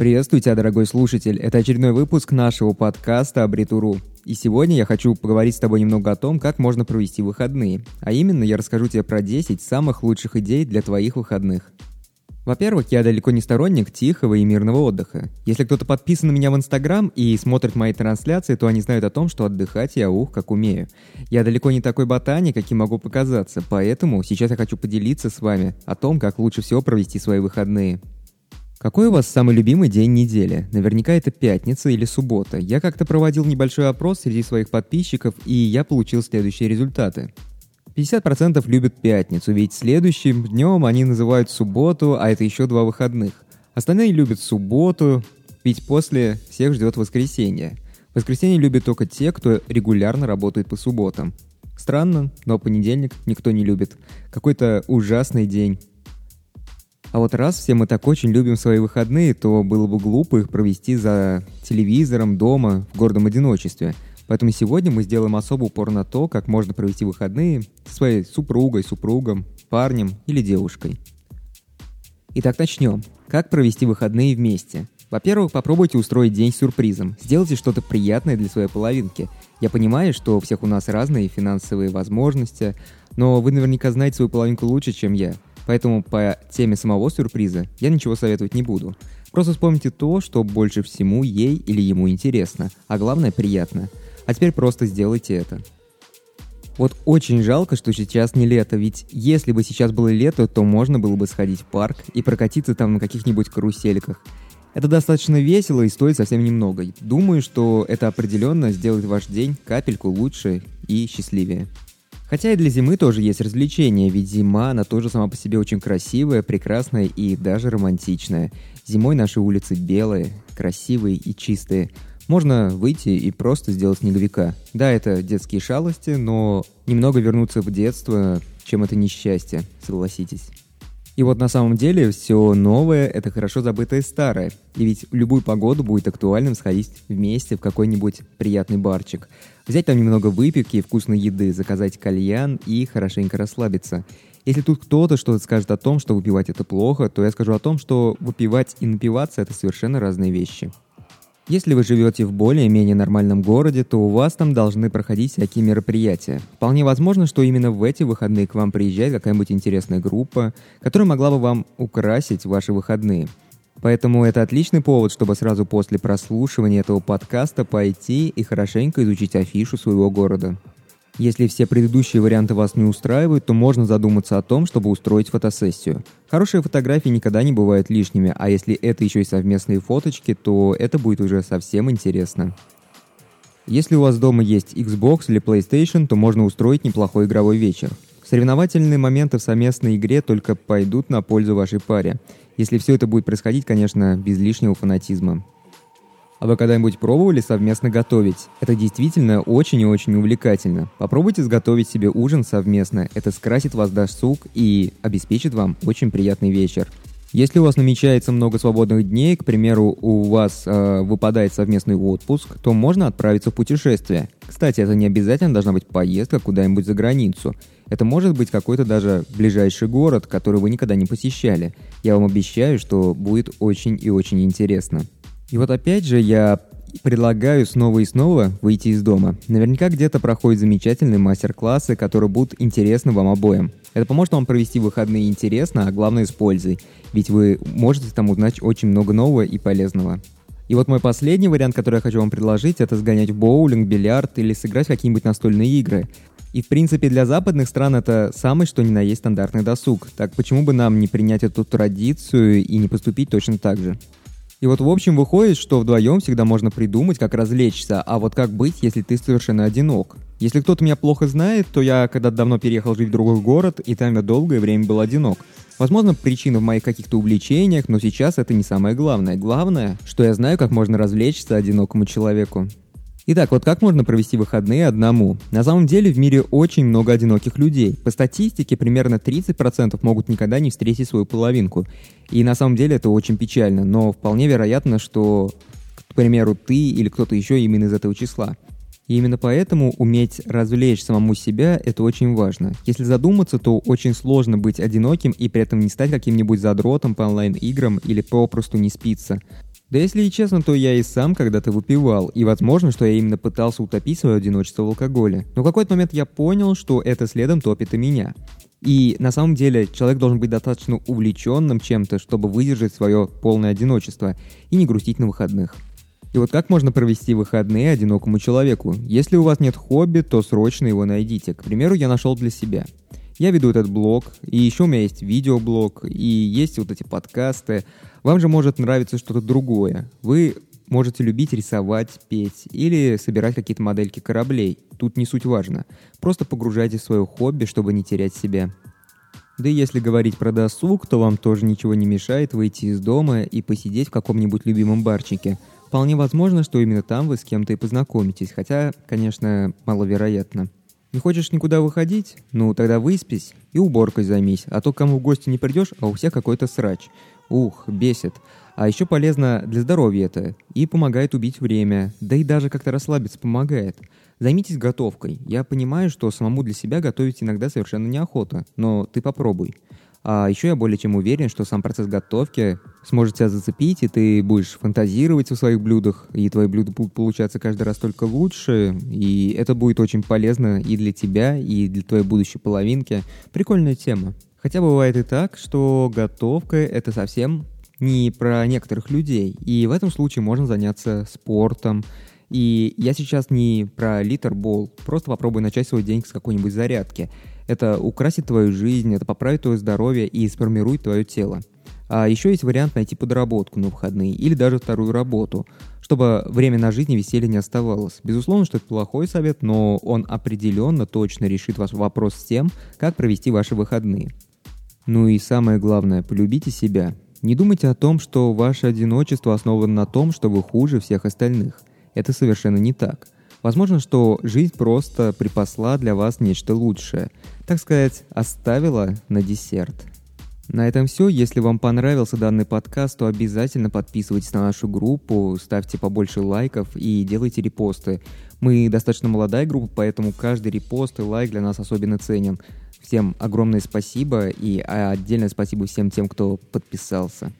Приветствую тебя, дорогой слушатель. Это очередной выпуск нашего подкаста «Абритуру». И сегодня я хочу поговорить с тобой немного о том, как можно провести выходные. А именно, я расскажу тебе про 10 самых лучших идей для твоих выходных. Во-первых, я далеко не сторонник тихого и мирного отдыха. Если кто-то подписан на меня в Инстаграм и смотрит мои трансляции, то они знают о том, что отдыхать я ух, как умею. Я далеко не такой ботаник, каким могу показаться, поэтому сейчас я хочу поделиться с вами о том, как лучше всего провести свои выходные. Какой у вас самый любимый день недели? Наверняка это пятница или суббота. Я как-то проводил небольшой опрос среди своих подписчиков, и я получил следующие результаты. 50% любят пятницу, ведь следующим днем они называют субботу, а это еще два выходных. Остальные любят субботу, ведь после всех ждет воскресенье. Воскресенье любят только те, кто регулярно работает по субботам. Странно, но понедельник никто не любит. Какой-то ужасный день. А вот раз все мы так очень любим свои выходные, то было бы глупо их провести за телевизором, дома, в гордом одиночестве. Поэтому сегодня мы сделаем особый упор на то, как можно провести выходные со своей супругой, супругом, парнем или девушкой. Итак, начнем. Как провести выходные вместе? Во-первых, попробуйте устроить день сюрпризом. Сделайте что-то приятное для своей половинки. Я понимаю, что у всех у нас разные финансовые возможности, но вы наверняка знаете свою половинку лучше, чем я. Поэтому по теме самого сюрприза я ничего советовать не буду. Просто вспомните то, что больше всему ей или ему интересно, а главное приятно. А теперь просто сделайте это. Вот очень жалко, что сейчас не лето, ведь если бы сейчас было лето, то можно было бы сходить в парк и прокатиться там на каких-нибудь карусельках. Это достаточно весело и стоит совсем немного. Думаю, что это определенно сделает ваш день капельку лучше и счастливее. Хотя и для зимы тоже есть развлечения, ведь зима, она тоже сама по себе очень красивая, прекрасная и даже романтичная. Зимой наши улицы белые, красивые и чистые. Можно выйти и просто сделать снеговика. Да, это детские шалости, но немного вернуться в детство, чем это несчастье, согласитесь. И вот на самом деле все новое — это хорошо забытое старое. И ведь в любую погоду будет актуальным сходить вместе в какой-нибудь приятный барчик. Взять там немного выпивки и вкусной еды, заказать кальян и хорошенько расслабиться. Если тут кто-то что-то скажет о том, что выпивать это плохо, то я скажу о том, что выпивать и напиваться — это совершенно разные вещи. Если вы живете в более-менее нормальном городе, то у вас там должны проходить всякие мероприятия. Вполне возможно, что именно в эти выходные к вам приезжает какая-нибудь интересная группа, которая могла бы вам украсить ваши выходные. Поэтому это отличный повод, чтобы сразу после прослушивания этого подкаста пойти и хорошенько изучить афишу своего города. Если все предыдущие варианты вас не устраивают, то можно задуматься о том, чтобы устроить фотосессию. Хорошие фотографии никогда не бывают лишними, а если это еще и совместные фоточки, то это будет уже совсем интересно. Если у вас дома есть Xbox или PlayStation, то можно устроить неплохой игровой вечер. Соревновательные моменты в совместной игре только пойдут на пользу вашей паре. Если все это будет происходить, конечно, без лишнего фанатизма. А вы когда-нибудь пробовали совместно готовить? Это действительно очень и очень увлекательно. Попробуйте сготовить себе ужин совместно. Это скрасит вас досуг и обеспечит вам очень приятный вечер. Если у вас намечается много свободных дней, к примеру, у вас э, выпадает совместный отпуск, то можно отправиться в путешествие. Кстати, это не обязательно должна быть поездка куда-нибудь за границу. Это может быть какой-то даже ближайший город, который вы никогда не посещали. Я вам обещаю, что будет очень и очень интересно. И вот опять же я предлагаю снова и снова выйти из дома. Наверняка где-то проходят замечательные мастер-классы, которые будут интересны вам обоим. Это поможет вам провести выходные интересно, а главное с пользой. Ведь вы можете там узнать очень много нового и полезного. И вот мой последний вариант, который я хочу вам предложить, это сгонять в боулинг, бильярд или сыграть какие-нибудь настольные игры. И в принципе для западных стран это самый что ни на есть стандартный досуг. Так почему бы нам не принять эту традицию и не поступить точно так же? И вот в общем выходит, что вдвоем всегда можно придумать, как развлечься, а вот как быть, если ты совершенно одинок. Если кто-то меня плохо знает, то я когда давно переехал жить в другой город, и там я долгое время был одинок. Возможно, причина в моих каких-то увлечениях, но сейчас это не самое главное. Главное, что я знаю, как можно развлечься одинокому человеку. Итак, вот как можно провести выходные одному? На самом деле в мире очень много одиноких людей. По статистике, примерно 30% могут никогда не встретить свою половинку. И на самом деле это очень печально, но вполне вероятно, что, к примеру, ты или кто-то еще именно из этого числа. И именно поэтому уметь развлечь самому себя – это очень важно. Если задуматься, то очень сложно быть одиноким и при этом не стать каким-нибудь задротом по онлайн-играм или попросту не спиться. Да если и честно, то я и сам когда-то выпивал, и возможно, что я именно пытался утопить свое одиночество в алкоголе. Но в какой-то момент я понял, что это следом топит и меня. И на самом деле человек должен быть достаточно увлеченным чем-то, чтобы выдержать свое полное одиночество и не грустить на выходных. И вот как можно провести выходные одинокому человеку? Если у вас нет хобби, то срочно его найдите. К примеру, я нашел для себя. Я веду этот блог, и еще у меня есть видеоблог, и есть вот эти подкасты. Вам же может нравиться что-то другое. Вы можете любить рисовать, петь или собирать какие-то модельки кораблей. Тут не суть важно. Просто погружайтесь в свое хобби, чтобы не терять себя. Да и если говорить про досуг, то вам тоже ничего не мешает выйти из дома и посидеть в каком-нибудь любимом барчике. Вполне возможно, что именно там вы с кем-то и познакомитесь, хотя, конечно, маловероятно. Не хочешь никуда выходить? Ну, тогда выспись и уборкой займись, а то кому в гости не придешь, а у всех какой-то срач. Ух, бесит. А еще полезно для здоровья это и помогает убить время, да и даже как-то расслабиться помогает. Займитесь готовкой. Я понимаю, что самому для себя готовить иногда совершенно неохота, но ты попробуй. А еще я более чем уверен, что сам процесс готовки сможет тебя зацепить, и ты будешь фантазировать в своих блюдах, и твои блюда будут получаться каждый раз только лучше, и это будет очень полезно и для тебя, и для твоей будущей половинки. Прикольная тема. Хотя бывает и так, что готовка — это совсем не про некоторых людей, и в этом случае можно заняться спортом, и я сейчас не про литербол, просто попробуй начать свой день с какой-нибудь зарядки. Это украсит твою жизнь, это поправит твое здоровье и сформирует твое тело. А еще есть вариант найти подработку на выходные или даже вторую работу, чтобы время на жизни веселья не оставалось. Безусловно, что это плохой совет, но он определенно точно решит ваш вопрос с тем, как провести ваши выходные. Ну и самое главное, полюбите себя. Не думайте о том, что ваше одиночество основано на том, что вы хуже всех остальных. Это совершенно не так. Возможно, что жизнь просто припасла для вас нечто лучшее. Так сказать, оставила на десерт. На этом все. Если вам понравился данный подкаст, то обязательно подписывайтесь на нашу группу, ставьте побольше лайков и делайте репосты. Мы достаточно молодая группа, поэтому каждый репост и лайк для нас особенно ценен. Всем огромное спасибо и отдельное спасибо всем тем, кто подписался.